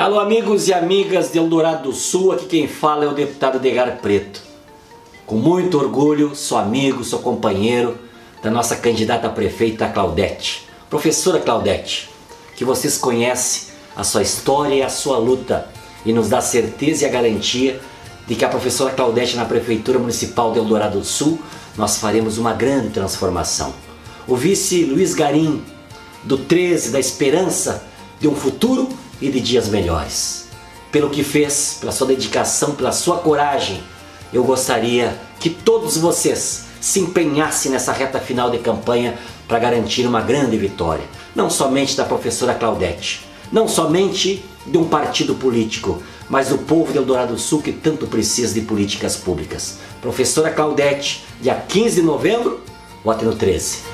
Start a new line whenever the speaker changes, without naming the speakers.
Alô, amigos e amigas de Eldorado do Sul, aqui quem fala é o deputado Degar Preto. Com muito orgulho, sou amigo, sou companheiro da nossa candidata a prefeita Claudete. Professora Claudete, que vocês conhecem a sua história e a sua luta e nos dá certeza e a garantia de que a professora Claudete na Prefeitura Municipal de Eldorado do Sul nós faremos uma grande transformação. O vice Luiz Garim, do 13, da Esperança de um futuro e de dias melhores. Pelo que fez, pela sua dedicação, pela sua coragem, eu gostaria que todos vocês se empenhassem nessa reta final de campanha para garantir uma grande vitória, não somente da professora Claudete, não somente de um partido político, mas do povo de Eldorado do Sul que tanto precisa de políticas públicas. Professora Claudete, dia 15 de novembro, vote no 13.